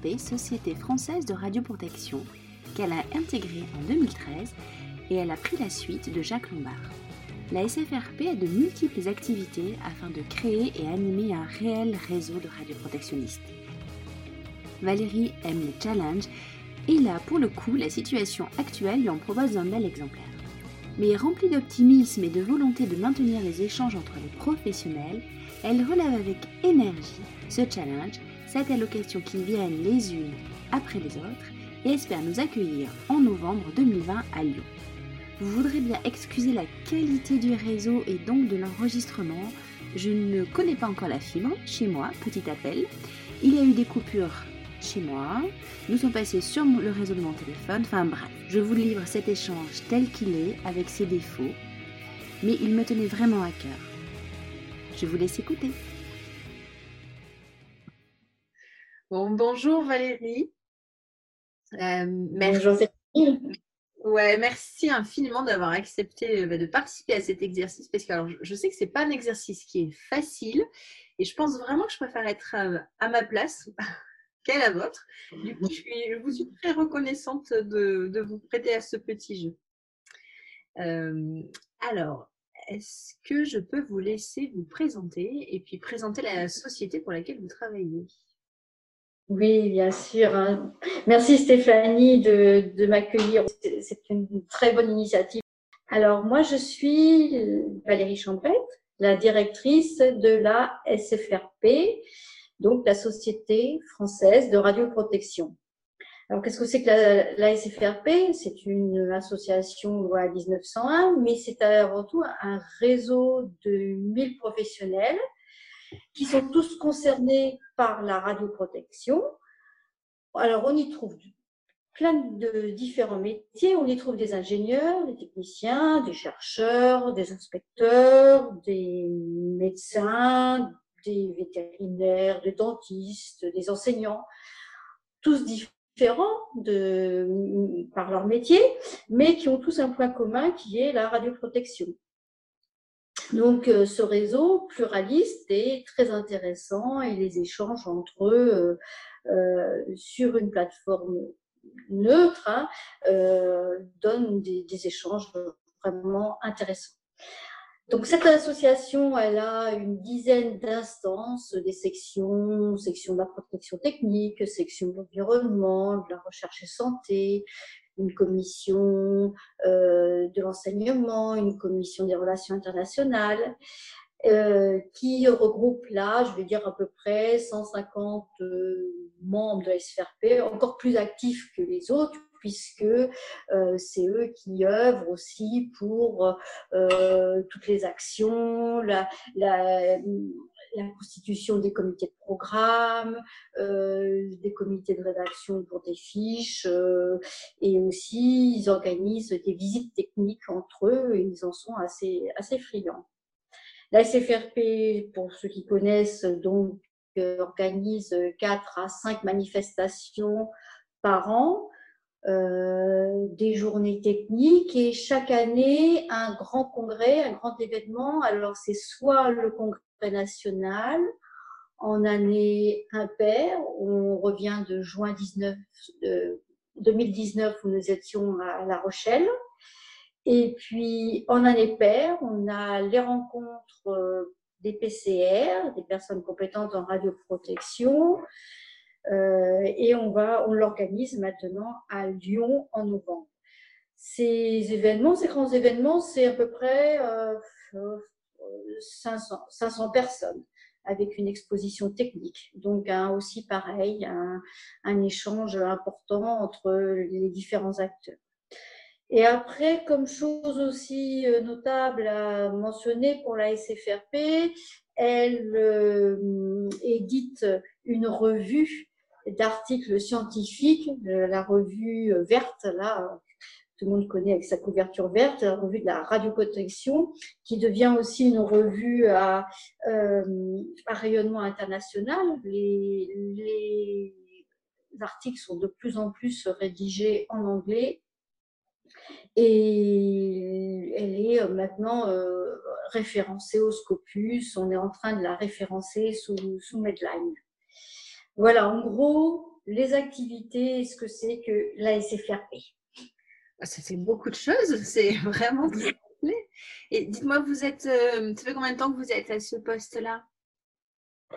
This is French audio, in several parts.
SFRP, Société française de radioprotection, qu'elle a intégrée en 2013 et elle a pris la suite de Jacques Lombard. La SFRP a de multiples activités afin de créer et animer un réel réseau de radioprotectionnistes. Valérie aime les challenges et là, pour le coup, la situation actuelle lui en propose un bel exemplaire. Mais remplie d'optimisme et de volonté de maintenir les échanges entre les professionnels, elle relève avec énergie ce challenge, cette allocation qui viennent les unes après les autres et espère nous accueillir en novembre 2020 à Lyon. Vous voudrez bien excuser la qualité du réseau et donc de l'enregistrement. Je ne connais pas encore la fibre chez moi, petit appel. Il y a eu des coupures chez moi. Nous sommes passés sur le réseau de mon téléphone. Enfin bref, je vous livre cet échange tel qu'il est, avec ses défauts. Mais il me tenait vraiment à cœur. Je vous laisse écouter. Bon, bonjour Valérie. Euh, merci. Ouais, merci infiniment d'avoir accepté euh, de participer à cet exercice parce que je sais que c'est pas un exercice qui est facile et je pense vraiment que je préfère être euh, à ma place qu'à la vôtre. Du coup, je, vous suis très reconnaissante de, vous prêter à ce petit jeu. Euh, alors, est-ce que je peux vous laisser vous présenter et puis présenter la société pour laquelle vous travaillez? Oui, bien sûr. Hein. Merci Stéphanie de, m'accueillir. C'est une très bonne initiative. Alors, moi, je suis Valérie Chambrette, la directrice de la SFRP, donc la Société française de radioprotection. Alors, qu'est-ce que c'est que la, SFRP C'est une association loi 1901, mais c'est avant tout un réseau de 1000 professionnels qui sont tous concernés par la radioprotection. Alors, on y trouve plein de différents métiers. On y trouve des ingénieurs, des techniciens, des chercheurs, des inspecteurs, des médecins, des vétérinaires, des dentistes, des enseignants, tous différents par leur métier, mais qui ont tous un point commun qui est la radioprotection. Donc, euh, ce réseau pluraliste est très intéressant et les échanges entre eux euh, euh, sur une plateforme neutre hein, donnent des, échanges vraiment intéressants. Donc cette association, elle a une dizaine d'instances, des sections, section de la protection technique, section de l'environnement, de la recherche et santé, une commission euh, de l'enseignement, une commission des relations internationales, euh, qui regroupe là, je vais dire à peu près 150 euh, membres de la SFRP, encore plus actifs que les autres, puisque c'est eux qui œuvrent aussi pour toutes les actions, la, la constitution des comités de programme, euh, des comités de rédaction pour des fiches, euh, et aussi ils organisent des visites techniques entre eux et ils en sont assez, assez friands. La SFRP, pour ceux qui connaissent, donc euh, organise 4 à 5 manifestations par an. Euh, des journées techniques et chaque année un grand congrès, un grand événement. Alors c'est soit le congrès national en année impaire. On revient de juin 19, 2019 où nous étions à La Rochelle. Et puis en année paire, on a les rencontres euh, des PCR, des personnes compétentes en radioprotection. Euh, et on va, on l'organise maintenant à Lyon en novembre. Ces événements, ces grands événements, c'est à peu près euh, 500, 500 personnes avec une exposition technique. Donc aussi pareil, un, échange important entre les différents acteurs. Et après, comme chose aussi euh, notable à mentionner pour la SFRP, elle euh, édite une revue d'articles scientifiques, la revue verte, là, tout le monde connaît avec sa couverture verte, la revue de la radioprotection, qui devient aussi une revue à, euh, rayonnement international. Les, articles sont de plus en plus rédigés en anglais et elle est maintenant euh, référencée au Scopus. On est en train de la référencer sous, sous Medline. Voilà, en gros, les activités, ce que c'est que la SFRP. Ah, ça fait beaucoup de choses, c'est vraiment très. Et dites-moi, vous êtes, euh, ça fait combien de temps que vous êtes à ce poste-là?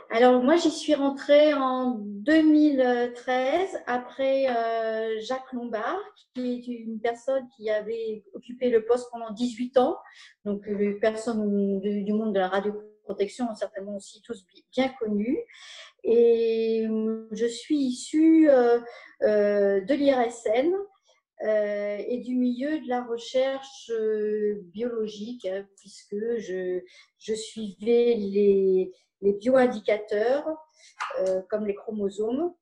Alors moi, j'y suis rentrée en 2013 après euh, Jacques Lombard, qui est une personne qui avait occupé le poste pendant 18 ans. Donc les personnes du monde de la radioprotection ont certainement aussi tous bien connu. Et je suis issue euh, euh, de l'IRSN, et du milieu de la recherche biologique, hein, puisque je, suivais les, bioindicateurs euh, comme les chromosomes.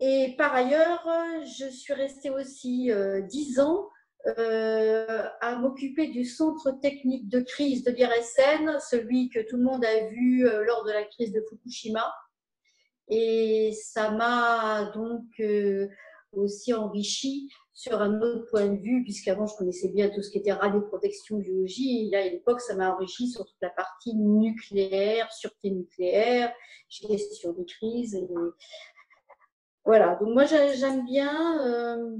Et par ailleurs, je suis restée aussi euh, dix ans euh, à m'occuper du centre technique de crise de l'IRSN, celui que tout le monde a vu lors de la crise de Fukushima. Et ça m'a donc aussi enrichi sur un autre point de vue, puisqu'avant je connaissais bien tout ce qui était radioprotection, biologie, et là à l'époque ça m'a enrichi sur toute la partie nucléaire, sûreté nucléaire, gestion des crises. Et... Voilà, donc moi j'aime bien, euh,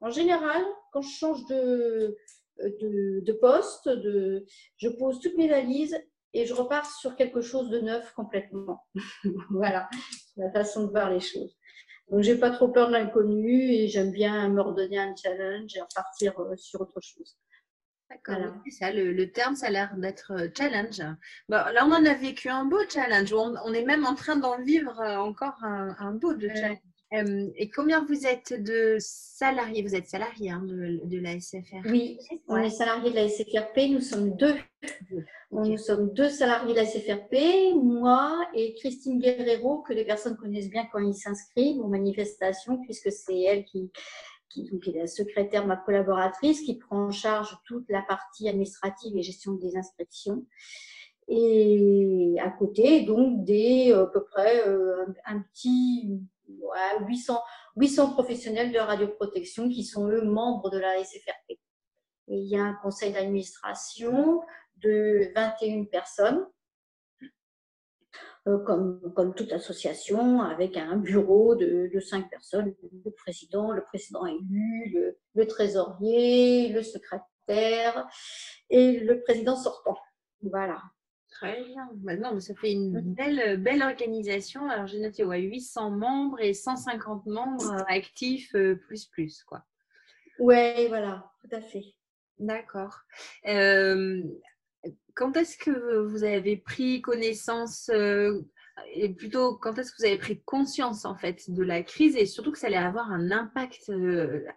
en général, quand je change de, de, poste, de, je pose toutes mes valises et je repars sur quelque chose de neuf complètement. voilà, la façon de voir les choses. Donc, j'ai pas trop peur de l'inconnu et j'aime bien me redonner un challenge et repartir euh, sur autre chose. D'accord, ça, le, terme, ça a l'air d'être euh, challenge. là, on en a vécu un beau challenge. On, est même en train d'en vivre euh, encore un, beau de challenge. Et combien vous êtes de salariés? Vous êtes salariés hein, de, de, la SFR Oui, on est salariés de la SFRP. Nous sommes deux. Nous sommes deux salariés de la CFRP, moi et Christine Guerrero, que les personnes connaissent bien quand ils s'inscrivent aux manifestations, puisque c'est elle qui, qui est la secrétaire, ma collaboratrice, qui prend en charge toute la partie administrative et gestion des inscriptions. Et à côté, donc, des à peu près euh, un, petit 800, 800 professionnels de radioprotection qui sont eux membres de la SFRP. Il y a un conseil d'administration, de 21 personnes, euh, comme, comme, toute association, avec un bureau de, de 5 personnes, le président, le président élu, le, trésorier, le secrétaire et le président sortant. Voilà. Très bien. Maintenant, ça fait une mm. belle, belle organisation. Alors, j'ai noté ouais, 800 membres et 150 membres actifs euh, plus plus. quoi. Oui, voilà, tout à fait. D'accord. Euh, quand est-ce que vous avez pris connaissance euh, et plutôt quand est-ce que vous avez pris conscience en fait de la crise et surtout que ça allait avoir un impact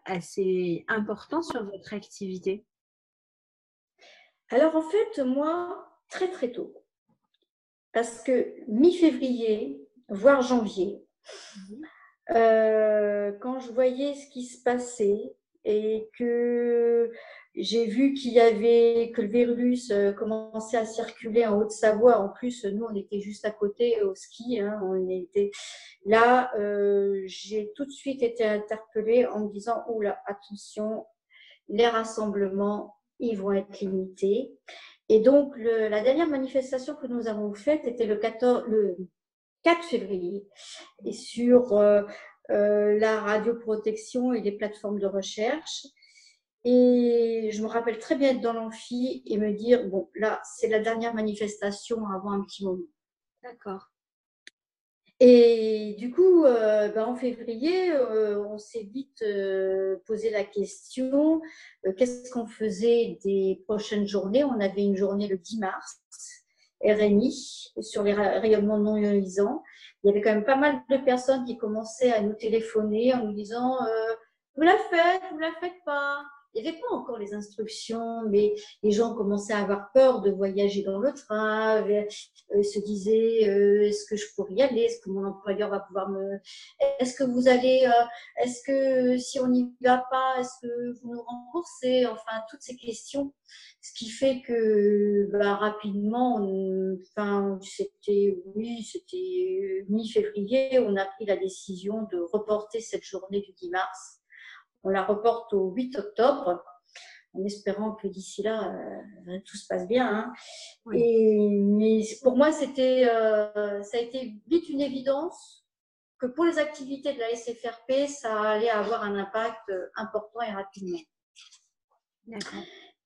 assez important sur votre activité? Alors en fait, moi, très très tôt, parce que mi-février, voire janvier, mmh euh, quand je voyais ce qui se passait et que j'ai vu qu'il y avait que le virus euh, commençait à circuler en Haute-Savoie. En plus, nous, on était juste à côté au ski. Hein. on était là. Euh, j'ai tout de suite été interpellée en me disant oula, attention, les rassemblements, ils vont être limités. Et donc, le, la dernière manifestation que nous avons faite était le, 14, le 4 février. Et sur euh, euh, la radioprotection et les plateformes de recherche. Et je me rappelle très bien être dans l'amphi et me dire, bon, là, c'est la dernière manifestation avant un petit moment. D'accord. Et du coup, euh, ben, en février, euh, on s'est vite euh, posé la question, qu'est-ce qu'on faisait des prochaines journées? On avait une journée le 10 mars, RNI, sur les rayonnements non ionisants. Il y avait quand même pas mal de personnes qui commençaient à nous téléphoner en nous disant, vous la faites, vous la faites pas il n'y avait pas encore les instructions, mais les gens commençaient à avoir peur de voyager dans le train, euh, se disaient euh, est-ce que je pourrais y aller, est-ce que mon employeur va pouvoir me, est-ce que vous allez, euh, est-ce que si on n'y va pas, est-ce que vous nous remboursez, enfin toutes ces questions, ce qui fait que bah, rapidement, enfin c'était oui, c'était mi-février, on a pris la décision de reporter cette journée du 10 mars on la reporte au 8 octobre, en espérant que d'ici là, euh, tout se passe bien. Hein. Et, mais pour moi, c'était, euh, ça a été vite une évidence que pour les activités de la SFRP, ça allait avoir un impact important et rapidement.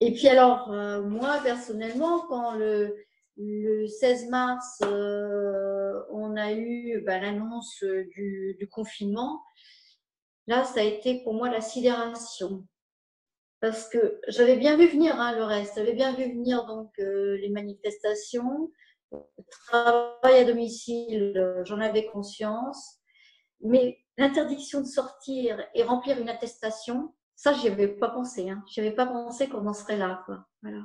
Et puis alors, euh, moi personnellement, quand le, le 16 mars, euh, on a eu bah, l'annonce du, du, confinement, là, ça a été pour moi la sidération. Parce que j'avais bien vu venir hein, le reste, j'avais bien vu venir donc euh, les manifestations, le travail à domicile, j'en avais conscience, mais l'interdiction de sortir et remplir une attestation, ça, j'y avais pas pensé. Hein. Je avais pas pensé qu'on en serait là. Quoi. Voilà.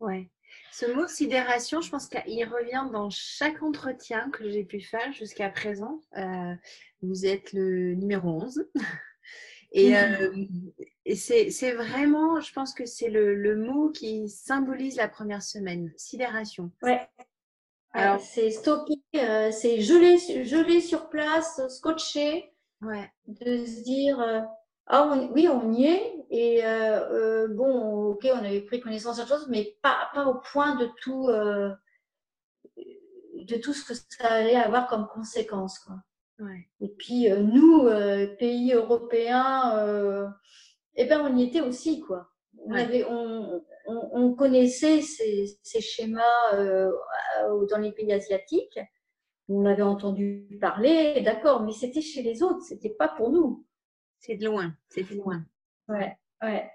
Ouais. Ce mot sidération, je pense qu'il revient dans chaque entretien que j'ai pu faire jusqu'à présent. Euh, vous êtes le numéro 11. Et, euh, et c'est vraiment, je pense que c'est le, le, mot qui symbolise la première semaine, sidération. Ouais. Alors, c'est stocké, euh, c'est gelé, gelé sur place, scotché. Ouais. De se dire, ah, oui, on y est. Et euh, euh, bon, ok, on avait pris connaissance de choses, mais pas, pas au point de tout, euh, de tout ce que ça allait avoir comme conséquence. Quoi. Et puis, nous, pays européens, eh ben, on y était aussi. Quoi. On, avait, on, on, connaissait ces, ces schémas dans les pays asiatiques. On avait entendu parler, d'accord, mais c'était chez les autres, c'était pas pour nous. C'est de loin, c'est de loin. Ouais, ouais.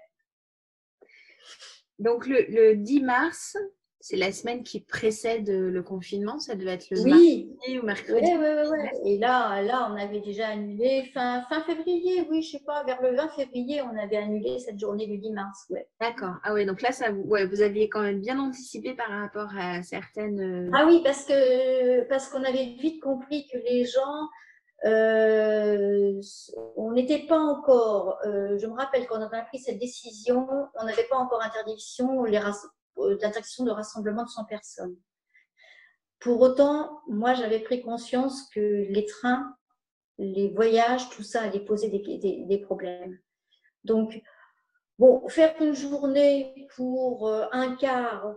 Donc le, le 10 mars, c'est la semaine qui précède le confinement, ça devait être le oui. mardi ou mercredi. Oui, oui, oui. Et là, là, on avait déjà annulé fin, fin février, oui, je sais pas, vers le 20 février, on avait annulé cette journée du 10 mars. Ouais. D'accord. Ah ouais, donc là, ça, ouais, vous aviez quand même bien anticipé par rapport à certaines. Euh, ah oui, parce que parce qu'on avait vite compris que les gens euh, on n'était pas encore, euh, je me rappelle quand on a pris cette décision, on n'avait pas encore interdiction, les euh, de rassemblement de 100 personnes. Pour autant, moi, j'avais pris conscience que les trains, les voyages, tout ça allait poser des, des, problèmes. Donc, bon, faire une journée pour un quart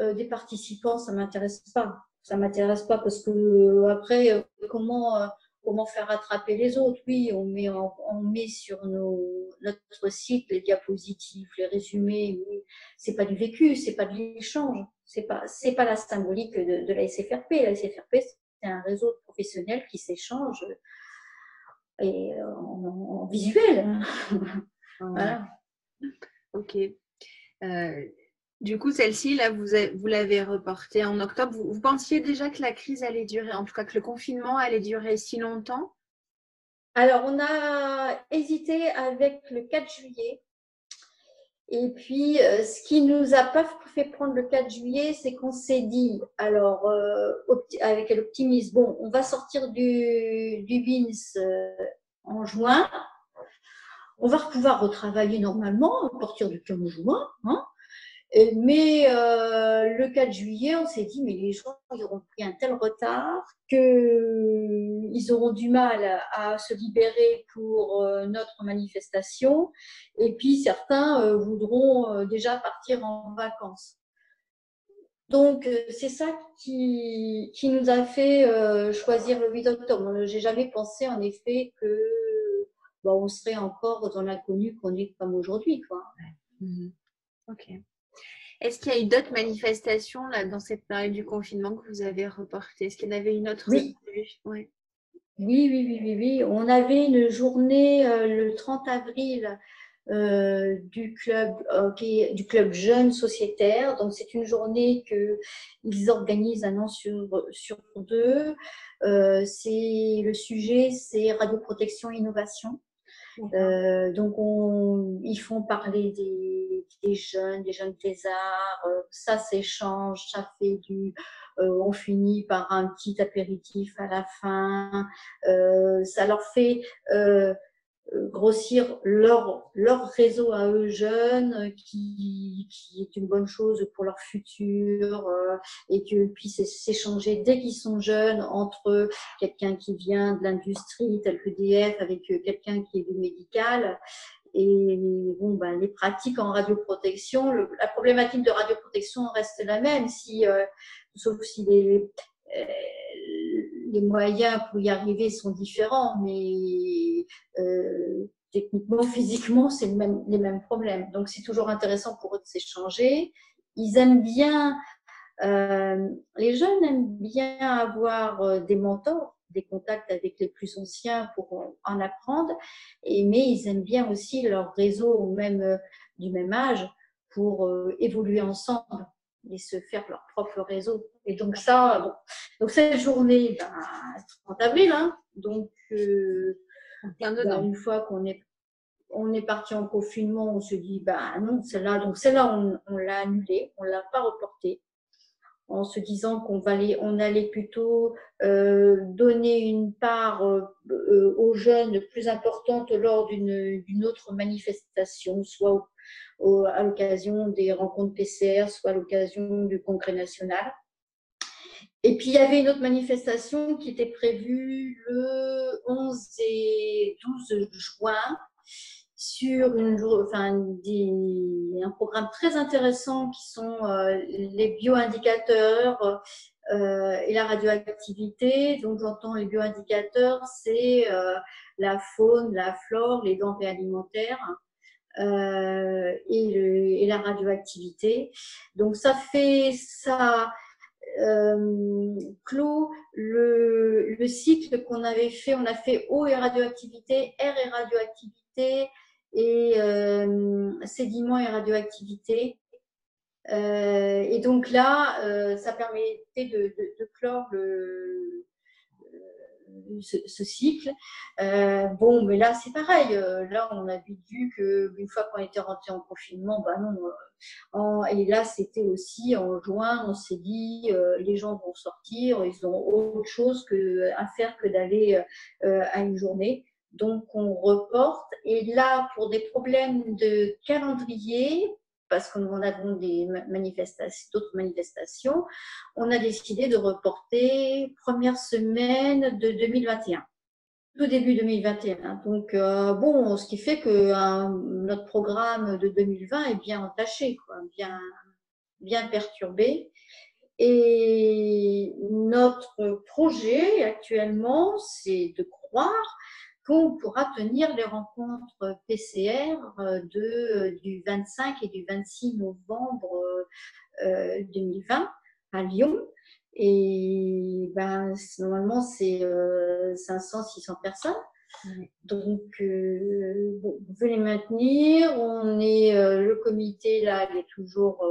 des participants, ça m'intéresse pas. Ça m'intéresse pas parce que après, comment comment faire rattraper les autres. Oui, on met, on met sur nos, notre site les diapositives, les résumés. Oui. C'est pas du vécu, c'est pas de l'échange, c'est pas, c'est pas la symbolique de, de, la SFRP. La SFRP, c'est un réseau de professionnels qui s'échangent et en, visuel. voilà. Ok. Euh, du coup, celle-ci, là, vous, l'avez reportée en octobre. Vous, pensiez déjà que la crise allait durer, en tout cas que le confinement allait durer si longtemps? Alors, on a hésité avec le 4 juillet. Et puis, euh, ce qui nous a pas fait prendre le 4 juillet, c'est qu'on s'est dit, alors, euh, avec l'optimisme, bon, on va sortir du, du BINS euh, en juin. On va pouvoir retravailler normalement à partir du 15 juin. Hein mais euh, le 4 juillet, on s'est dit, mais les gens auront pris un tel retard qu'ils auront du mal à, se libérer pour euh, notre manifestation. Et puis certains euh, voudront déjà partir en vacances. Donc c'est ça qui, qui nous a fait choisir le 8 octobre. J'ai jamais pensé en effet que bon, on serait encore dans l'inconnu qu'on est comme aujourd'hui. Quoi. Mhm. Ok. Est-ce qu'il y a eu d'autres manifestations là, dans cette période du confinement que vous avez reportées? Est-ce qu'il y en avait une autre oui. oui. Oui, oui, oui, oui, On avait une journée euh, le 30 avril euh, du club du club jeune sociétaire. Donc c'est une journée que ils organisent un an sur sur deux. Euh, c'est le sujet, c'est radioprotection innovation. Euh, donc, on, ils font parler des, jeunes, des jeunes thésards. Euh, ça s'échange, ça fait du. Euh, on finit par un petit apéritif à la fin. Ça leur fait grossir leur, leur réseau à eux jeunes, qui, qui est une bonne chose pour leur futur, euh, et qu'ils puissent s'échanger dès qu'ils sont jeunes entre quelqu'un qui vient de l'industrie, tel que DF, avec quelqu'un qui est du médical. Et bon, ben, les pratiques en radioprotection, la problématique de radioprotection reste la même, si, euh, sauf si les, euh, les moyens pour y arriver sont différents, mais techniquement, physiquement, c'est les mêmes problèmes. Donc, c'est toujours intéressant pour eux de s'échanger. Ils aiment bien, les jeunes aiment bien avoir des mentors des contacts avec les plus anciens pour en apprendre, et, mais ils aiment bien aussi leur réseau même, euh, du même âge pour euh, évoluer ensemble et se faire leur propre réseau. Et donc ça, bon. donc cette journée, ben, 30 avril, hein, donc euh, ben, une fois qu'on est on est parti en confinement, on se dit bah non, celle-là, donc celle-là on, on l'a annulée, on l'a pas reportée en se disant qu'on allait, on allait plutôt euh, donner une part euh, euh, aux jeunes plus importante lors d'une autre manifestation, soit à l'occasion des rencontres PCR, soit à l'occasion du Congrès national. Et puis il y avait une autre manifestation qui était prévue le 11 et 12 juin sur une, enfin, un programme très intéressant qui sont euh, les bioindicateurs euh, et la radioactivité. Donc, j'entends les bioindicateurs, c'est euh, la faune, la flore, les denrées alimentaires. Et, et, la radioactivité. Donc ça fait ça clôt le, le cycle qu'on avait fait. On a fait eau et radioactivité, air et radioactivité, et euh, sédiments et radioactivité. Euh, et donc là, euh, ça permettait de, clore le, ce, cycle. bon, mais là, c'est pareil. là, on a vu qu'une fois qu'on était rentré en confinement, bah non. et là, c'était aussi en juin, on s'est dit, les gens vont sortir, ils ont autre chose à faire que d'aller à une journée. Donc, on reporte. Et là, pour des problèmes de calendrier, parce qu'on a donc des manifestations, d'autres manifestations, on a décidé de reporter première semaine de 2021 tout début 2021. Donc, euh, bon, ce qui fait que hein, notre programme de 2020 est bien entaché, bien perturbé. Et notre projet actuellement, c'est de croire pourra tenir les rencontres PCR euh, de, du 25 et du 26 novembre 2020 euh, à Lyon. Et ben, normalement, c'est 500-600 euh, personnes. Donc, bon, on veut les maintenir. On est, le comité, là, il est toujours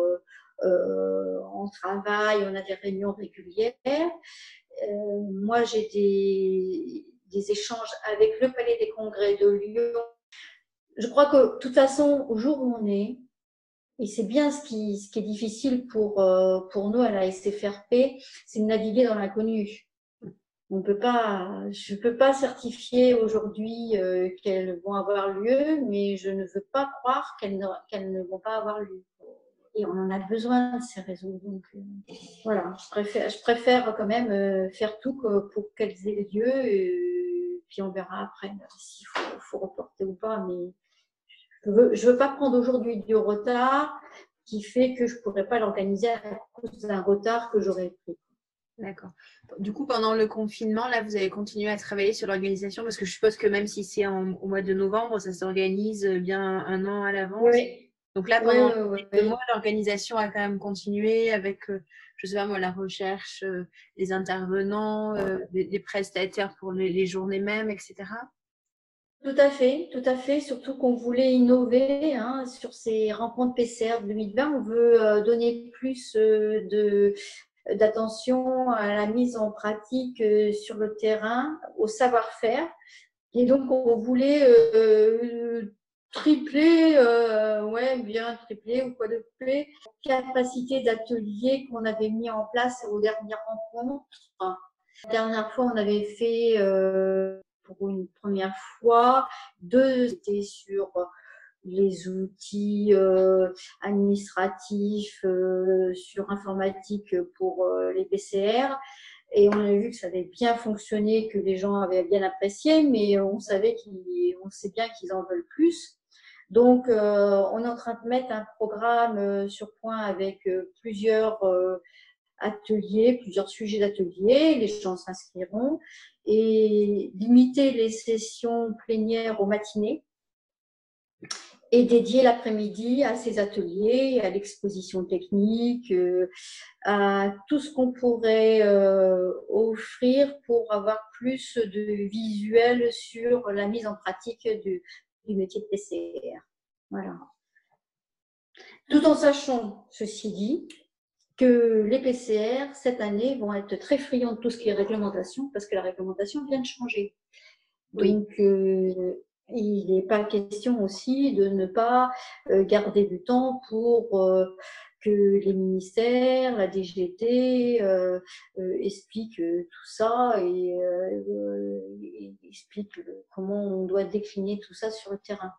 en travail. On a des réunions régulières. moi, j'ai des, des échanges avec le Palais des Congrès de Lyon. Je crois que de toute façon, au jour où on est, et c'est bien ce qui, ce qui est difficile pour, euh, pour nous à la SFRP, c'est de naviguer dans l'inconnu. On peut pas, je ne peux pas certifier aujourd'hui euh, qu'elles vont avoir lieu, mais je ne veux pas croire qu'elles ne, qu'elles ne vont pas avoir lieu et on en a besoin de ces réseaux. Donc euh, voilà, je préfère, je préfère quand même euh, faire tout pour qu'elles aient lieu. Et puis on verra après euh, s'il faut, reporter ou pas. Mais je veux, je veux pas prendre aujourd'hui du retard qui fait que je pourrais pas l'organiser à cause d'un retard que j'aurais pris. D'accord. Du coup, pendant le confinement, là, vous avez continué à travailler sur l'organisation parce que je suppose que même si c'est au mois de novembre, ça s'organise bien un an à l'avance? Oui. Donc là, pendant deux mois, l'organisation a quand même continué avec, euh, je sais pas moi, la recherche, euh, les intervenants, les, euh, prestataires pour les, journées mêmes, etc. Tout à fait, tout à fait. Surtout qu'on voulait innover hein, sur ces rencontres PCR 2020. On veut donner plus de d'attention à la mise en pratique sur le terrain, au savoir-faire. Et donc, on voulait triplé, euh, ouais, bien triplé ou quadruplé, capacité d'atelier qu'on avait mis en place aux dernières rencontres. La dernière fois, on avait fait euh, pour une première fois deux, c'était sur les outils euh, administratifs, euh, sur informatique pour euh, les PCR. Et on a vu que ça avait bien fonctionné, que les gens avaient bien apprécié, mais on savait qu'on sait bien qu'ils en veulent plus. Donc, euh, on est en train de mettre un programme euh, sur point avec euh, plusieurs ateliers, plusieurs sujets d'ateliers. Les gens s'inscriront et limiter les sessions plénières aux matinées et dédier l'après-midi à ces ateliers, à l'exposition technique, à tout ce qu'on pourrait offrir pour avoir plus de visuels sur la mise en pratique du, du métier de PCR. Voilà. Tout en sachant, ceci dit, que les PCR, cette année, vont être très friands de tout ce qui est réglementation, parce que la réglementation vient de changer. Donc, euh, il n'est pas question aussi de ne pas euh, garder du temps pour euh, que les ministères, la DGT expliquent tout ça et, et expliquent comment on doit décliner tout ça sur le terrain.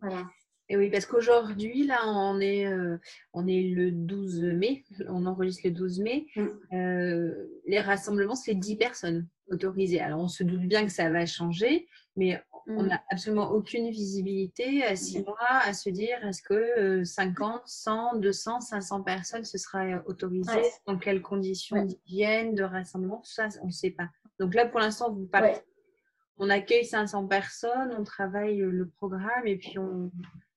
Voilà. Et oui, parce qu'aujourd'hui, là, on est, euh, on est le 12 mai, on enregistre le 12 mai. Mm. Euh, les rassemblements, c'est 10 personnes autorisées. Alors, on se doute bien que ça va changer, mais on mm. n'a absolument aucune visibilité à 6 mm. mois à se dire est-ce que 50, 100, 200, 500 personnes, ce sera autorisé Dans quelles conditions d'hygiène, de rassemblement Tout ça, on ne sait pas. Donc là, pour l'instant, vous parlez. On accueille 500 personnes, on travaille le programme et puis on,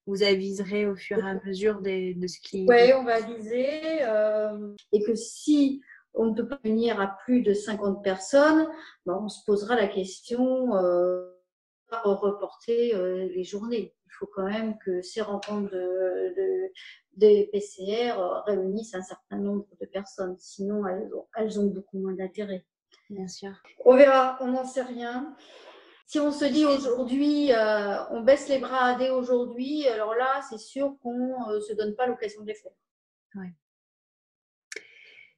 vous aviserez au fur et à mesure de, ce qui. Oui, on va aviser. Euh, et que si on ne peut pas venir à plus de 50 personnes, ben, on se posera la question euh, reporter euh, les journées. Il faut quand même que ces rencontres de, des PCR réunissent un certain nombre de personnes. Sinon, elles ont, elles ont beaucoup moins d'intérêt. Bien sûr. On verra, on n'en sait rien. Si on se dit aujourd'hui, euh, on baisse les bras dès aujourd'hui, alors là, c'est sûr qu'on ne euh, se donne pas l'occasion de les faire.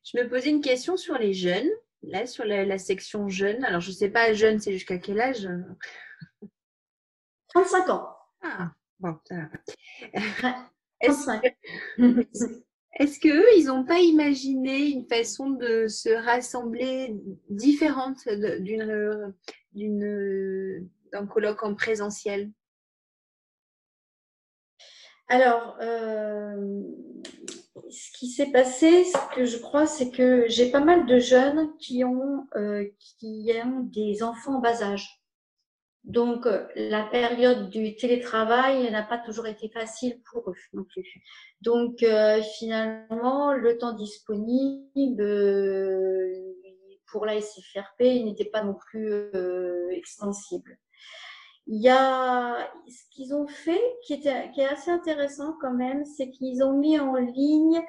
Je me posais une question sur les jeunes, là, sur la, section jeunes. Alors, je ne sais pas, jeunes, c'est jusqu'à quel âge? 35 ans. Ah, bon, ça va. 35. Est-ce qu'eux, ils n'ont pas imaginé une façon de se rassembler différente d'une d'un colloque en présentiel? Alors, euh, ce qui s'est passé, ce que je crois, c'est que j'ai pas mal de jeunes qui ont, euh, qui ont des enfants en bas âge. Donc, la période du télétravail n'a pas toujours été facile pour eux non plus. Donc, euh, finalement, le temps disponible pour la SFRP n'était pas non plus euh, extensible. Il y a ce qu'ils ont fait qui, était, qui est assez intéressant quand même, c'est qu'ils ont mis en ligne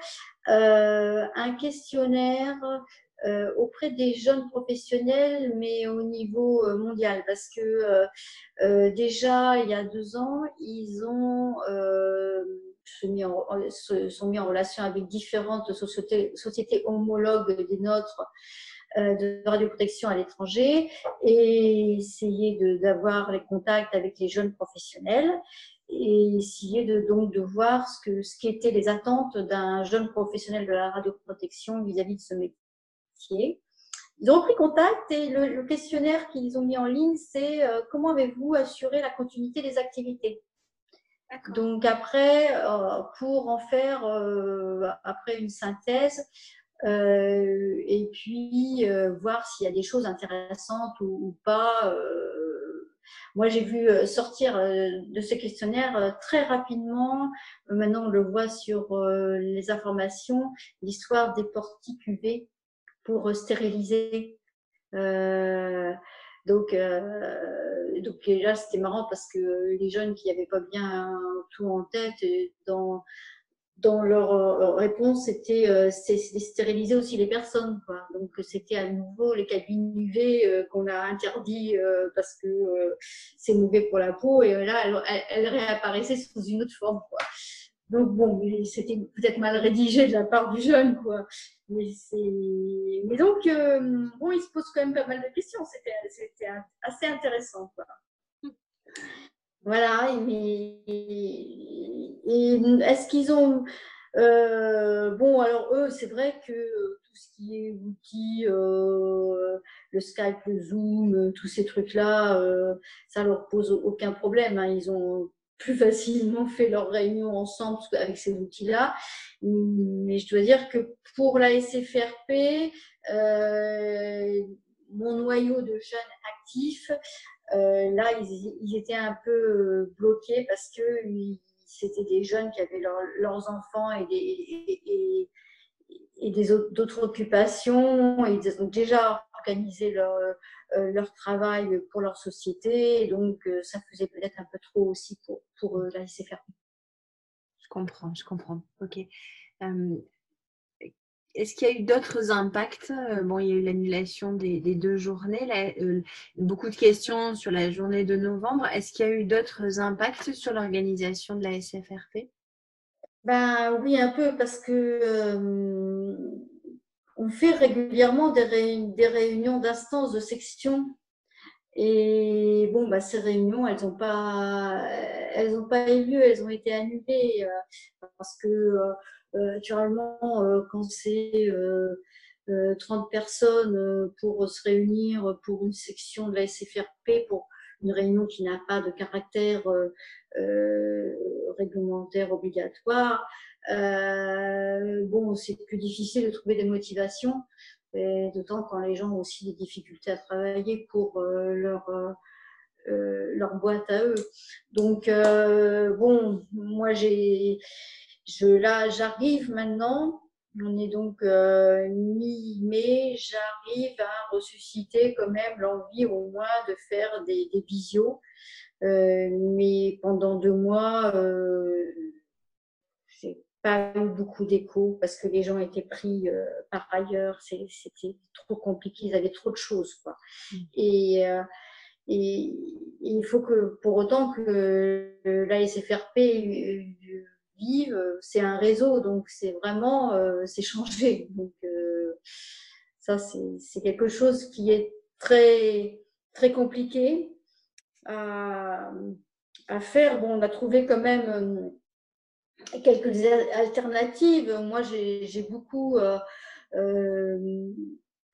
euh, un questionnaire euh, auprès des jeunes professionnels, mais au niveau euh, mondial, parce que euh, déjà il y a deux ans, ils ont se, sont mis en relation avec différentes sociétés, sociétés homologues des nôtres de radioprotection à l'étranger et essayer d'avoir les contacts avec les jeunes professionnels et essayer de, donc de voir ce que ce qu'étaient les attentes d'un jeune professionnel de la radioprotection vis-à-vis de ce métier ils ont pris contact et le, questionnaire qu'ils ont mis en ligne, c'est euh, comment avez-vous assuré la continuité des activités? Donc après, euh, pour en faire euh, après une synthèse et puis voir s'il y a des choses intéressantes ou, pas. moi, j'ai vu sortir de ce questionnaire très rapidement, maintenant on le voit sur les informations, l'histoire des portiques UV pour stériliser. Euh, donc, euh, donc là, c'était marrant parce que les jeunes qui n'avaient pas bien tout en tête, dans, dans leur, réponse, c'était euh, stériliser aussi les personnes. Quoi. Donc, c'était à nouveau les cabines UV euh, qu'on a interdit parce que c'est mauvais pour la peau. Et là, elles elle, réapparaissaient sous une autre forme. Quoi. Donc, bon, c'était peut-être mal rédigé de la part du jeune, quoi. Mais, mais donc, euh, bon, il se pose quand même pas mal de questions. C'était assez intéressant. Quoi. Voilà, mais est-ce qu'ils ont. Euh, bon, alors eux, c'est vrai que tout ce qui est outils, euh, le Skype, le Zoom, tous ces trucs-là, ça leur pose aucun problème. Hein. Ils ont plus facilement fait leurs réunions ensemble avec ces outils-là. Mais je dois dire que pour la SFRP, euh, mon noyau de jeunes actifs, euh, là, ils, étaient un peu euh, bloqués parce que c'était des jeunes qui avaient leurs enfants et, des d'autres occupations. Et ils ont déjà organisé leur, leur travail pour leur société. donc, ça faisait peut-être un peu trop aussi pour, pour la laisser faire. Je comprends, je comprends. Ok. Est-ce qu'il y a eu d'autres impacts? Bon, il y a eu l'annulation des, deux journées, beaucoup de questions sur la journée de novembre. Est-ce qu'il y a eu d'autres impacts sur l'organisation de la SFRP ben, Oui, un peu, parce que on fait régulièrement des, des réunions d'instances de section. Et bon, bah, ces réunions, elles n'ont pas, elles ont pas eu lieu, elles ont été annulées parce que euh, naturellement, euh, quand c'est 30 euh, personnes pour se réunir pour une section de la SFRP, pour une réunion qui n'a pas de caractère réglementaire obligatoire, bon, c'est plus difficile de trouver des motivations, d'autant quand les gens ont aussi des difficultés à travailler pour leur leur boîte à eux. Donc, bon, moi, j'ai je, là, j'arrive maintenant, on est donc euh, mi-mai, j'arrive à ressusciter quand même l'envie au moins de faire des, des visios. Euh, mais pendant deux mois, euh, j'ai pas eu beaucoup d'écho parce que les gens étaient pris euh, par ailleurs. C'était trop compliqué, ils avaient trop de choses. Quoi. Mm. Et, euh, et, il faut que, pour autant que la SFRP euh, c'est un réseau, donc c'est vraiment, euh, c'est changé. Donc euh, ça, c'est quelque chose qui est très, très compliqué à, faire. Bon, on a trouvé quand même quelques alternatives. Moi, j'ai beaucoup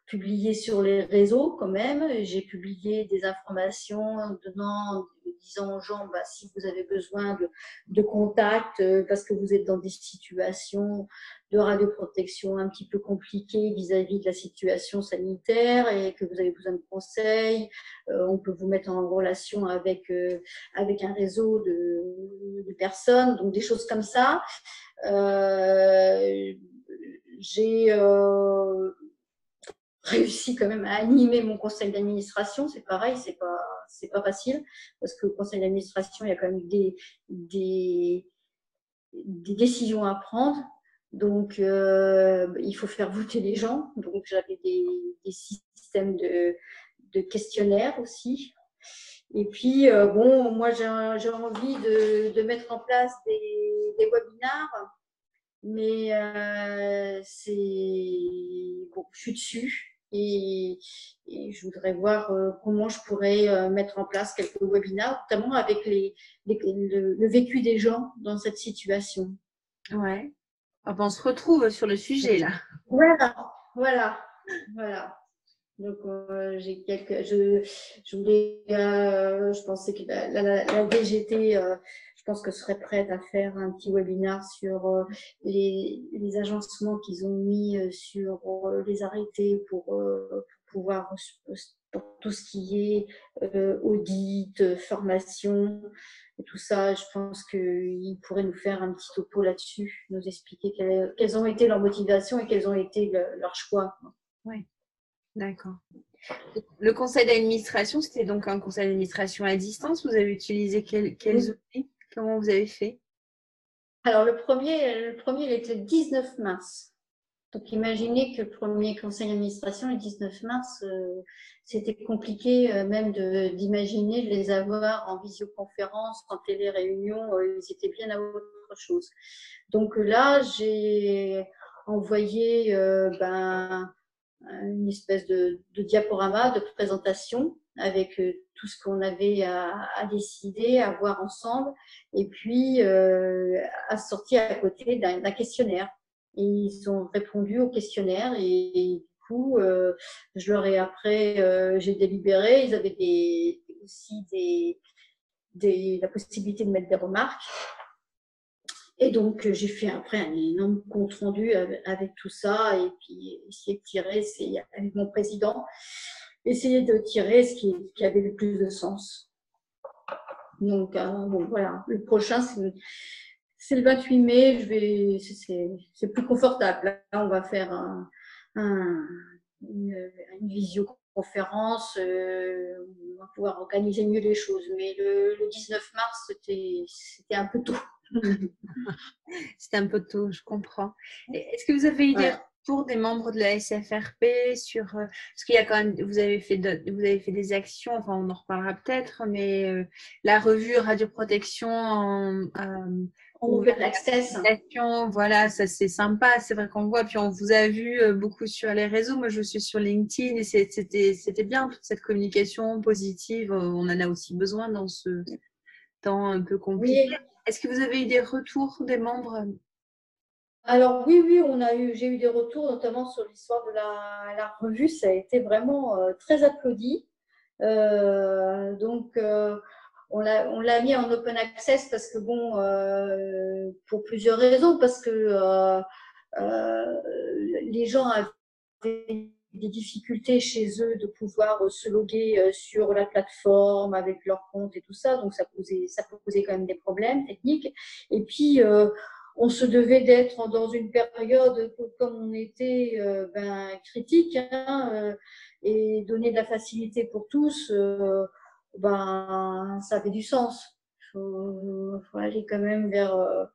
publié sur les réseaux quand même. J'ai publié des informations donnant, disant aux gens bah, si vous avez besoin de, de contacts euh, parce que vous êtes dans des situations de radioprotection un petit peu compliquées vis-à-vis de la situation sanitaire et que vous avez besoin de conseils, euh, on peut vous mettre en relation avec, euh, avec un réseau de, de, personnes, donc des choses comme ça. j'ai réussi quand même à animer mon conseil d'administration. C'est pareil, c'est pas, c'est pas facile parce que au conseil d'administration, il y a quand même des, des, des décisions à prendre. Donc, euh, il faut faire voter les gens. Donc, j'avais des, des, systèmes de, de, questionnaires aussi. Et puis, euh, bon, moi, j'ai envie de, de, mettre en place des, des webinars, mais euh, c'est bon, je suis dessus. Et, je voudrais voir euh, comment je pourrais euh, mettre en place quelques webinaires, notamment avec les, le, vécu des gens dans cette situation. Ouais. Ah ben, on se retrouve sur le sujet là. Voilà, voilà, voilà. Donc euh, j'ai quelques, je, je voulais, je pensais que la, la, la DGT je pense que je serais prête à faire un petit webinaire sur euh, les, les agencements qu'ils ont mis euh, sur euh, les arrêtés pour, pour pouvoir pour tout ce qui est audit, formation et tout ça. Je pense qu'ils pourraient nous faire un petit topo là-dessus, nous expliquer quelles, ont été leurs motivations et quels ont été leurs choix. Oui, d'accord. Le conseil d'administration, c'était donc un conseil d'administration à distance. Vous avez utilisé quels, quels outils? Comment vous avez fait? Alors, le premier, le premier, il était le 19 mars. Donc, imaginez que le premier conseil d'administration, le 19 mars, euh, c'était compliqué euh, même d'imaginer les avoir en visioconférence, en télé-réunion, euh, ils étaient bien à autre chose. Donc là, j'ai envoyé ben, une espèce de, diaporama de présentation avec tout ce qu'on avait à, décider, à voir ensemble, et puis euh, à sortir à côté d'un questionnaire. Ils ont répondu au questionnaire et, du coup, euh, je leur ai après, euh, j'ai délibéré. Ils avaient aussi la possibilité de mettre des remarques. Et donc, j'ai fait après un énorme compte rendu avec, tout ça et puis essayer de tirer, avec mon président, essayer de tirer ce qui, qui avait le plus de sens. Donc, bon, voilà. Le prochain, c'est le 28 mai. Je vais, c'est plus confortable. Là, on va faire un, une, visioconférence, euh, on va pouvoir organiser mieux les choses. Mais le, 19 mars, c'était un peu tôt. c'était un peu tôt, je comprends. Est-ce que vous avez eu des retours des membres de la SFRP sur euh, parce qu'il y a quand même vous avez fait vous avez fait des actions, enfin on en reparlera peut-être, mais euh, la revue radioprotection en on ouvre l'accès. Voilà, ça c'est sympa, c'est vrai qu'on voit. Puis on vous a vu euh, beaucoup sur les réseaux. Moi, je suis sur LinkedIn et c'était c'était bien toute cette communication positive. Euh, on en a aussi besoin dans ce temps un peu compliqué. Est-ce que vous avez eu des retours des membres? Alors oui, oui, on a eu, j'ai eu des retours, notamment sur l'histoire de la, revue. Ça a été vraiment euh, très applaudi. donc on l'a mis en open access parce que bon, euh, pour plusieurs raisons, parce que euh, euh, les gens avaient des difficultés chez eux de pouvoir se loguer sur la plateforme avec leur compte et tout ça, donc ça posait, ça posait quand même des problèmes techniques. Et puis on se devait d'être dans une période comme on était ben, critique hein, et donner de la facilité pour tous ben, ça fait du sens. Il faut, aller quand même vers euh,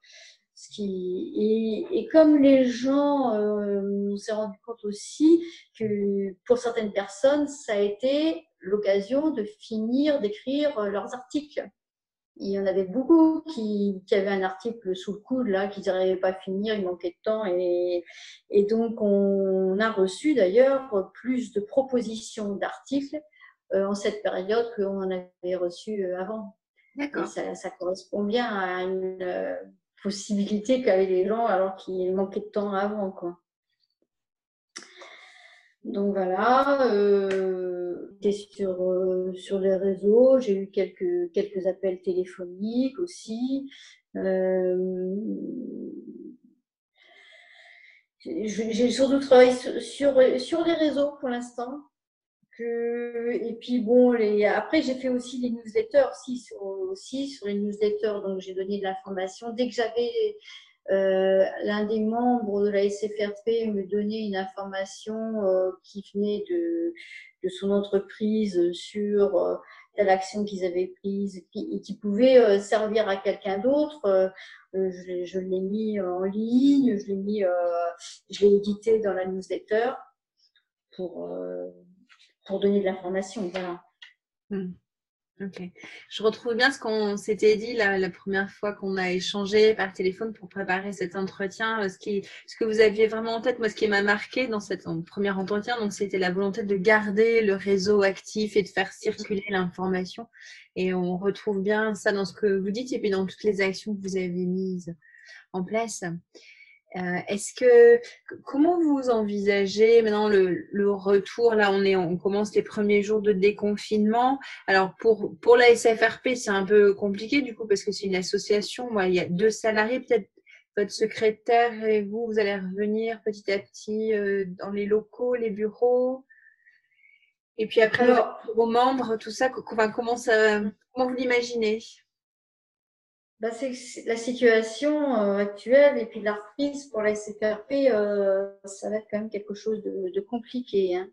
ce qui. Et, et, comme les gens, euh, on s'est rendu compte aussi que pour certaines personnes, ça a été l'occasion de finir d'écrire leurs articles. Il y en avait beaucoup qui, qui, avaient un article sous le coude, là, qu'ils n'arrivaient pas à finir, il manquait de temps. Et, et donc, on a reçu d'ailleurs plus de propositions d'articles euh, en cette période qu'on en avait reçu euh, avant. D'accord. Ça, ça, correspond bien à une euh, possibilité qu'avaient les gens alors qu'il manquait de temps avant. Quoi. Donc voilà, euh, sur, sur les réseaux, j'ai eu quelques, quelques appels téléphoniques aussi. j'ai surtout travaillé sur, sur les réseaux pour l'instant et puis bon, les, après j'ai fait aussi des newsletters aussi sur, aussi sur les newsletters, donc j'ai donné de l'information. Dès que j'avais euh, l'un des membres de la SFRP me donnait une information euh, qui venait de, de, son entreprise sur euh, telle action qu'ils avaient prise et qui pouvait servir à quelqu'un d'autre. je, je l'ai mis en ligne, je l'ai mis, je l'ai édité dans la newsletter pour pour donner de l'information. Voilà. Hmm. Je retrouve bien ce qu'on s'était dit la, première fois qu'on a échangé par téléphone pour préparer cet entretien. Ce, qui, ce que vous aviez vraiment en tête, moi, ce qui m'a marqué dans cet premier entretien, donc c'était la volonté de garder le réseau actif et de faire circuler l'information. Et on retrouve bien ça dans ce que vous dites et puis dans toutes les actions que vous avez mises en place. Euh, est-ce que comment vous envisagez maintenant le, retour? Là, on est, on commence les premiers jours de déconfinement. Alors pour pour la SFRP, c'est un peu compliqué du coup parce que c'est une association. Moi, il y a deux salariés, peut-être votre secrétaire et vous, vous allez revenir petit à petit euh, dans les locaux, les bureaux. Et puis après, Alors, vos membres, tout ça, comment ça, comment vous l'imaginez? Bah, c'est la situation euh, actuelle et puis la reprise pour la SFRP, euh, ça va être quand même quelque chose de, compliqué. Hein.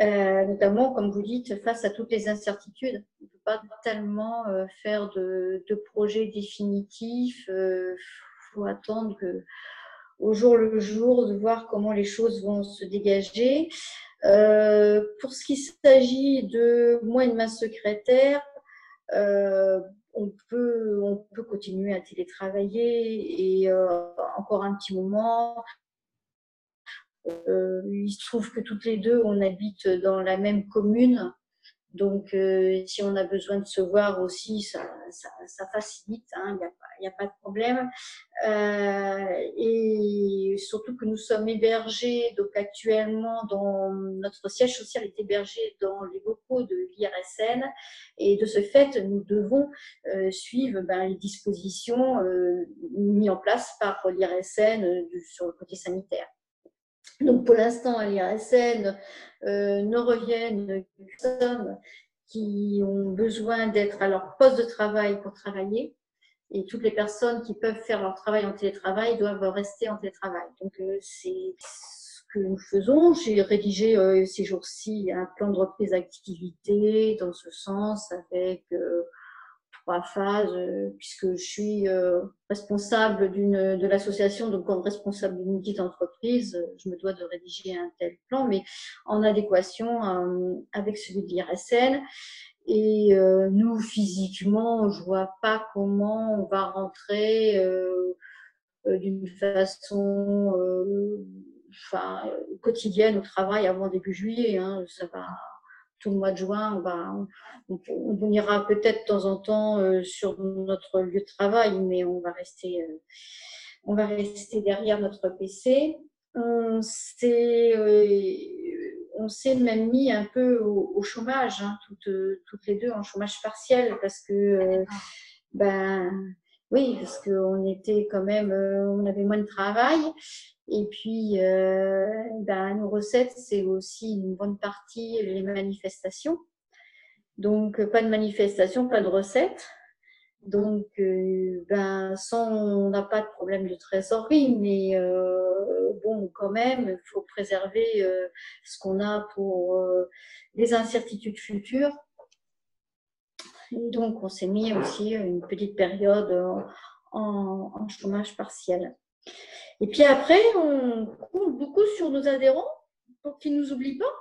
Euh, notamment, comme vous dites, face à toutes les incertitudes. On ne peut pas tellement faire de, de projets définitifs. Il faut attendre que, au jour le jour de voir comment les choses vont se dégager. pour ce qui s'agit de moi et de ma secrétaire, on peut, on peut continuer à télétravailler et euh, encore un petit moment. Euh, il se trouve que toutes les deux, on habite dans la même commune. Donc, euh, si on a besoin de se voir aussi, ça, ça, facilite. Hein. Il n'y a, pas de problème. et surtout que nous sommes hébergés, donc actuellement, dans notre siège social est hébergé dans les locaux de l'IRSN. Et de ce fait, nous devons suivre ben, les dispositions mises en place par l'IRSN sur le côté sanitaire. Donc pour l'instant, à l'IRSN, euh, ne reviennent que personnes qui ont besoin d'être à leur poste de travail pour travailler. Et toutes les personnes qui peuvent faire leur travail en télétravail doivent rester en télétravail. Donc euh, c'est ce que nous faisons. J'ai rédigé euh, ces jours-ci un plan de reprise d'activité dans ce sens avec trois phases, euh, puisque je suis euh, responsable d'une de l'association, donc comme responsable d'une petite entreprise, je me dois de rédiger un tel plan, mais en adéquation euh, avec celui de l'IRSN. Et nous, physiquement, je vois pas comment on va rentrer d'une façon enfin, quotidienne au travail avant début juillet. Hein, ça va tout le mois de juin, on, on, ira peut-être de temps en temps euh, sur notre lieu de travail, mais on va rester, euh, on va rester derrière notre PC. On s'est, euh, on s'est même mis un peu au, chômage, hein, toutes, toutes, les deux en chômage partiel, parce que ben oui, parce qu'on était quand même, on avait moins de travail et puis, euh, ben, nos recettes, c'est aussi une bonne partie les manifestations. Donc, pas de manifestations, pas de recettes. Donc, euh, ben, sans, on n'a pas de problème de trésorerie, mais euh, bon, quand même, il faut préserver ce qu'on a pour les incertitudes futures. Donc, on s'est mis aussi une petite période en chômage partiel. Et puis après, on compte beaucoup sur nos adhérents pour qu'ils ne nous oublient pas,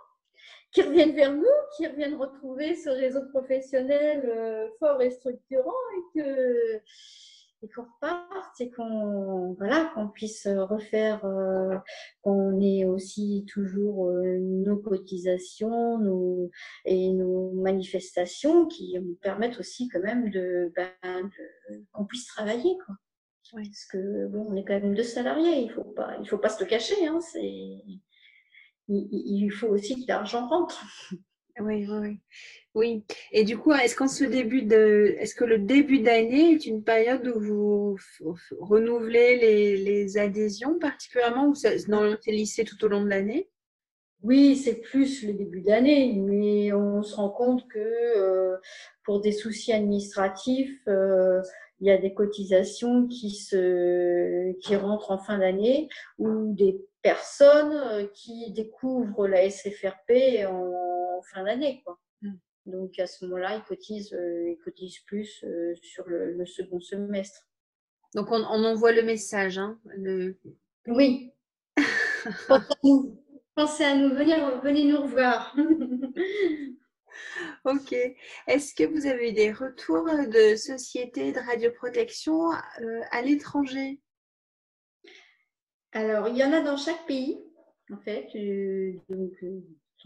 qu'ils reviennent vers nous, qu'ils reviennent retrouver ce réseau professionnel euh, fort et structurant et que qu'on reparte et qu'on voilà, qu'on puisse refaire, euh, qu'on ait aussi toujours euh, nos cotisations nos, et nos manifestations qui nous permettent aussi quand même de, ben, qu'on puisse travailler. Quoi. Parce que bon, on est quand même deux salariés, il faut pas, il faut pas se le cacher. Hein, il, il, faut aussi que l'argent rentre. Oui, oui, oui. Et du coup, est-ce qu'en ce début de, est-ce que le début d'année est une période où vous renouvelez les, les adhésions particulièrement ou non, c'est lissé tout au long de l'année? Oui, c'est plus le début d'année, mais on se rend compte que euh, pour des soucis administratifs, euh, il y a des cotisations qui, se, qui rentrent en fin d'année ou des personnes euh, qui découvrent la SFRP en, fin d'année. Mm. Donc à ce moment-là, ils cotisent, euh, ils cotisent plus euh, sur le, second semestre. Donc on, on envoie le message. Hein, Oui. Pensez à nous, venir, venez nous revoir. Ok. Est-ce que vous avez des retours de sociétés de radioprotection euh, à l'étranger? Alors, il y en a dans chaque pays, en fait. Donc,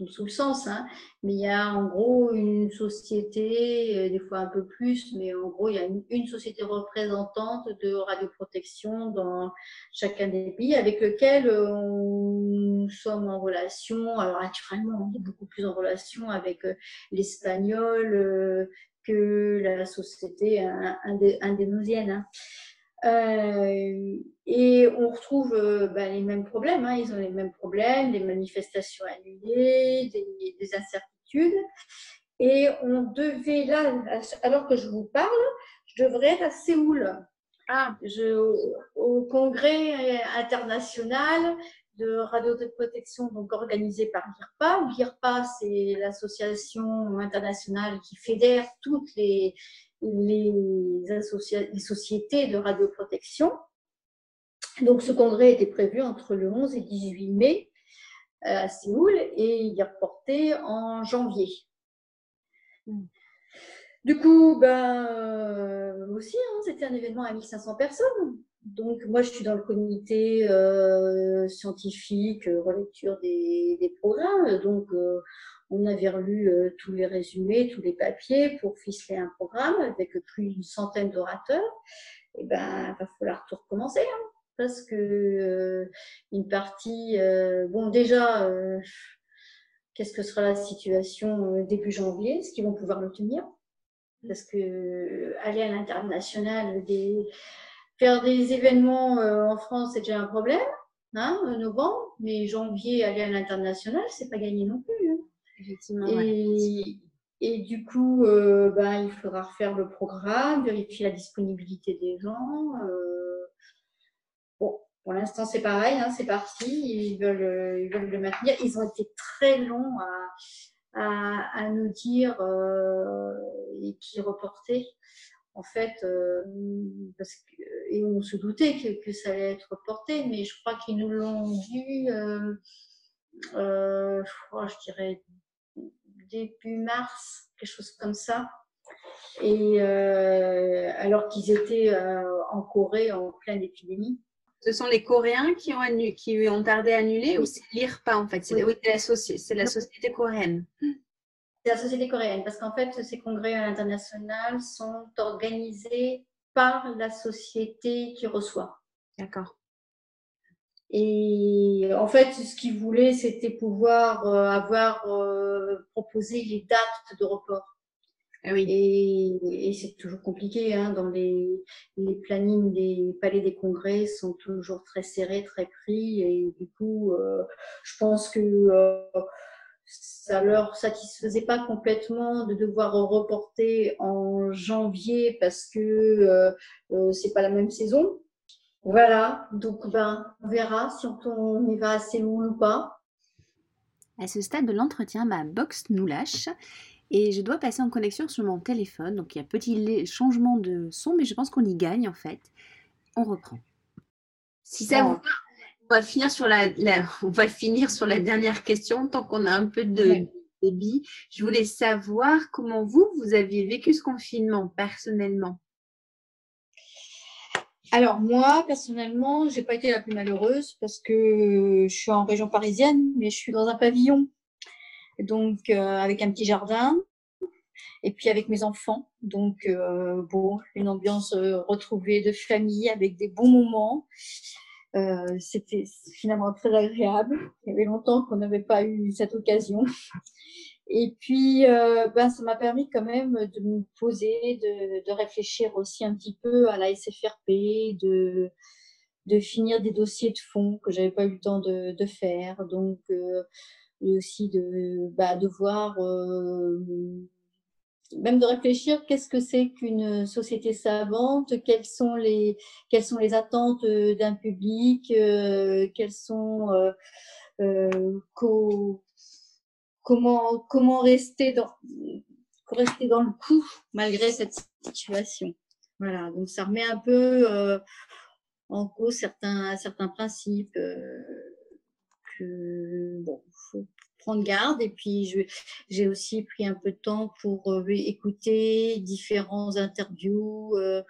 sous le sens, hein. mais il y a en gros une société, euh, des fois un peu plus, mais en gros il y a une, société représentante de radioprotection dans chacun des pays avec lequel euh, nous sommes en relation. Alors naturellement, on est beaucoup plus en relation avec euh, l'espagnol que la société indonésienne. Hein. Euh, et on retrouve euh, bah, les mêmes problèmes, hein. ils ont les mêmes problèmes, des manifestations annulées, des, incertitudes. Et on devait, là, alors que je vous parle, je devrais être à Séoul, ah. au congrès international de radioprotection donc organisé par l'IRPA. L'IRPA, c'est l'association internationale qui fédère toutes les, les, sociétés de radioprotection. Donc ce congrès était prévu entre le 11 et 18 mai euh, à Séoul et il est reporté en janvier. Hmm. Du coup, ben, euh, aussi, hein, c'était un événement à 1500 personnes. Donc, moi, je suis dans le comité euh, scientifique, relecture des, des programmes. Donc, on avait relu euh, tous les résumés, tous les papiers pour ficeler un programme avec plus d'une centaine d'orateurs. et eh ben, va falloir tout recommencer. Hein, parce que une partie, bon, déjà, qu'est-ce que sera la situation début janvier? Est-ce qu'ils vont pouvoir le tenir? Parce que aller à l'international, des, faire des événements en France, c'est déjà un problème hein, novembre, mais janvier, aller à l'international, c'est pas gagné non plus. Hein. Effectivement. Et, et, du coup, euh, ben, il faudra refaire le programme, vérifier la disponibilité des gens. Euh, bon, pour l'instant, c'est pareil, hein, c'est parti. Ils veulent, ils veulent le maintenir. Ils ont été très longs à, à, à nous dire euh, et qui reportaient en fait, euh, parce que, et on se doutait que, ça allait être reporté, mais je crois qu'ils nous l'ont dit, euh, euh, je crois, je dirais début mars, quelque chose comme ça. Et alors qu'ils étaient en Corée en pleine épidémie. Ce sont les Coréens qui ont, qui ont tardé à annuler ou c'est l'IRPA en fait? Oui, c'est la, société coréenne. C'est la société coréenne, parce qu'en fait, ces congrès à l'international sont organisés par la société qui reçoit. D'accord. Et en fait, ce qu'ils voulaient, c'était pouvoir euh, avoir euh, proposé les dates de report. Ah oui. Et, c'est toujours compliqué. Hein, dans les, les plannings des palais des congrès sont toujours très serrés, très pris. Et du coup, euh, je pense que ça leur satisfaisait pas complètement de devoir reporter en janvier parce que euh, euh, c'est pas la même saison. Voilà, donc ben, on verra si on, y va assez loin ou pas. À ce stade de l'entretien, ma box nous lâche et je dois passer en connexion sur mon téléphone. Donc il y a petit changement de son, mais je pense qu'on y gagne en fait. On reprend. Si ça vous on va finir sur la, on va finir sur la dernière question tant qu'on a un peu de débit. Je voulais savoir comment vous vous aviez vécu ce confinement personnellement. Alors moi personnellement, j'ai pas été la plus malheureuse parce que je suis en région parisienne, mais je suis dans un pavillon, donc euh, avec un petit jardin et puis avec mes enfants. Donc, euh, bon, une ambiance euh, retrouvée de famille avec des bons moments. Euh, c'était finalement très agréable. Il y avait longtemps qu'on n'avait pas eu cette occasion. Et puis, euh, ben, ça m'a permis quand même de me poser, de, de, réfléchir aussi un petit peu à la SFRP, de, de finir des dossiers de fonds que j'avais pas eu le temps de, de faire. Donc, euh, aussi de, bah, de voir euh, même de réfléchir qu'est-ce que c'est qu'une société savante, quelles sont les, attentes euh, d'un public, euh, quelles sont, euh, comment, comment rester dans, rester dans le coup malgré cette situation. Voilà, donc ça remet un peu en cause certains, certains principes que, bon, prendre garde. Et puis, j'ai aussi pris un peu de temps pour euh, écouter différents interviews euh,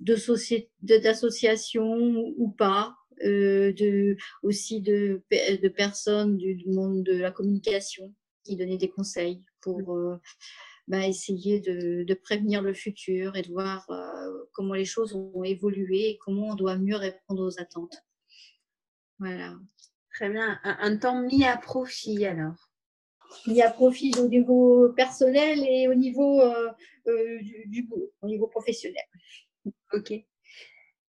d'associations ou pas, euh, de, aussi de, de personnes du, monde de la communication qui donnaient des conseils pour bah, essayer de, de, prévenir le futur et de voir comment les choses ont évolué et comment on doit mieux répondre aux attentes. Voilà. Très bien. Un, temps mis à profit alors Mis à profit au niveau personnel et au niveau euh, euh, du, au niveau professionnel. Ok.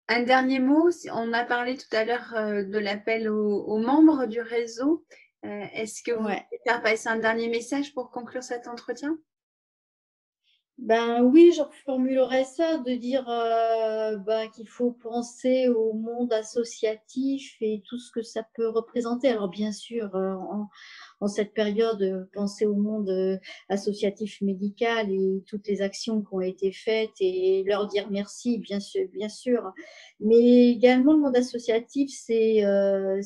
Un dernier mot, on a parlé tout à l'heure euh, de l'appel aux, membres du réseau. Est-ce que vous pouvez faire passer un dernier message pour conclure cet entretien? Ben oui, je reformulerais ça, de dire euh, ben, qu'il faut penser au monde associatif et tout ce que ça peut représenter. Alors bien sûr, euh, en, en, cette période, penser au monde euh, associatif médical et toutes les actions qui ont été faites et leur dire merci, bien sûr, bien sûr. Mais également le monde associatif, c'est euh,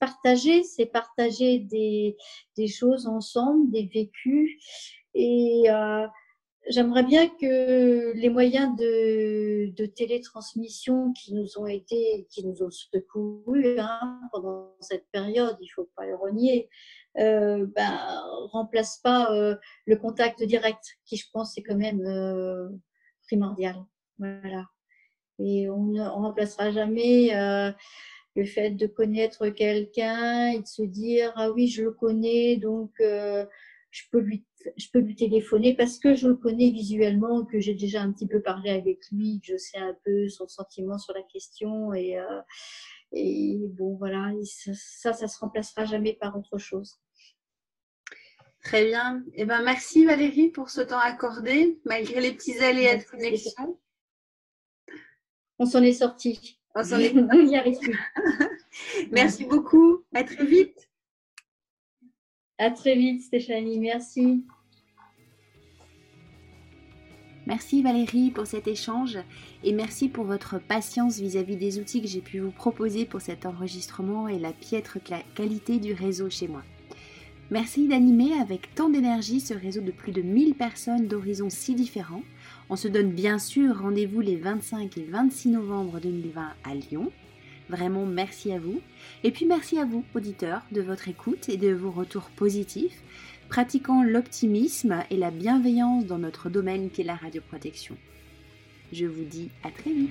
partager, c'est partager des, des choses ensemble, des vécus et euh, J'aimerais bien que les moyens de, de, télétransmission qui nous ont été, qui nous ont secourus hein, pendant cette période, il faut pas le renier, euh, ben, remplace pas euh, le contact direct, qui je pense est quand même euh, primordial. Voilà. Et on ne remplacera jamais le fait de connaître quelqu'un et de se dire ah oui je le connais donc je peux lui je peux lui téléphoner parce que je le connais visuellement, que j'ai déjà un petit peu parlé avec lui, que je sais un peu son sentiment sur la question. Et, euh, et bon, voilà, ça, ça se remplacera jamais par autre chose. Très bien. Eh ben, merci Valérie pour ce temps accordé, malgré les petits aléas de connexion. On s'en est sorti. On s'en est sorti. merci beaucoup. À très vite. À très vite, Stéphanie. Merci. Merci Valérie pour cet échange et merci pour votre patience vis-à-vis des outils que j'ai pu vous proposer pour cet enregistrement et la piètre qualité du réseau chez moi. Merci d'animer avec tant d'énergie ce réseau de plus de 1000 personnes d'horizons si différents. On se donne bien sûr rendez-vous les 25 et 26 novembre 2020 à Lyon. Vraiment merci à vous. Et puis merci à vous, auditeurs, de votre écoute et de vos retours positifs, pratiquant l'optimisme et la bienveillance dans notre domaine qui est la radioprotection. Je vous dis à très vite.